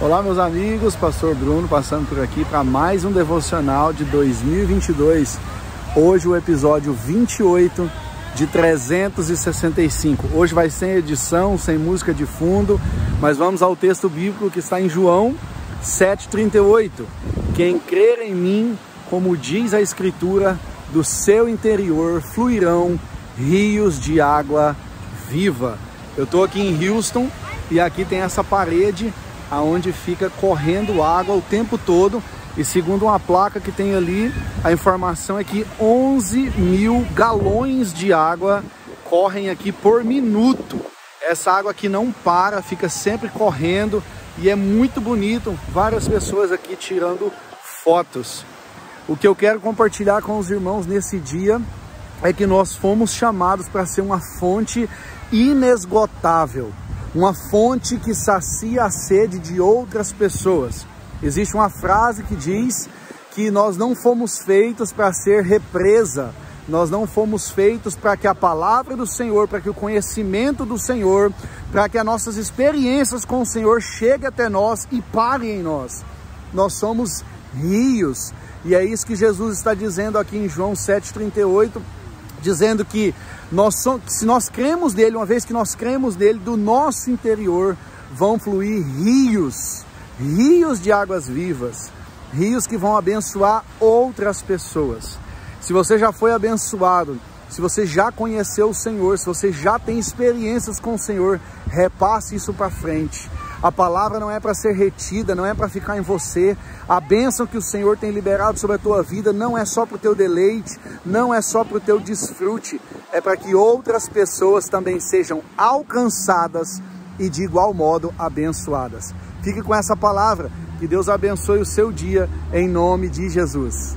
Olá, meus amigos, Pastor Bruno passando por aqui para mais um devocional de 2022. Hoje, o episódio 28 de 365. Hoje vai sem edição, sem música de fundo, mas vamos ao texto bíblico que está em João 7,38. Quem crer em mim, como diz a Escritura, do seu interior fluirão rios de água viva. Eu estou aqui em Houston e aqui tem essa parede aonde fica correndo água o tempo todo. E segundo uma placa que tem ali, a informação é que 11 mil galões de água correm aqui por minuto. Essa água aqui não para, fica sempre correndo e é muito bonito. Várias pessoas aqui tirando fotos. O que eu quero compartilhar com os irmãos nesse dia é que nós fomos chamados para ser uma fonte inesgotável uma fonte que sacia a sede de outras pessoas. Existe uma frase que diz que nós não fomos feitos para ser represa, nós não fomos feitos para que a palavra do Senhor, para que o conhecimento do Senhor, para que as nossas experiências com o Senhor chegue até nós e pare em nós. Nós somos rios, e é isso que Jesus está dizendo aqui em João 7,38, dizendo que nós somos, se nós cremos nele, uma vez que nós cremos nele, do nosso interior vão fluir rios, rios de águas vivas, rios que vão abençoar outras pessoas. Se você já foi abençoado, se você já conheceu o Senhor, se você já tem experiências com o Senhor, repasse isso para frente. A palavra não é para ser retida, não é para ficar em você. A bênção que o Senhor tem liberado sobre a tua vida não é só para o teu deleite, não é só para o teu desfrute, é para que outras pessoas também sejam alcançadas e de igual modo abençoadas. Fique com essa palavra, que Deus abençoe o seu dia em nome de Jesus.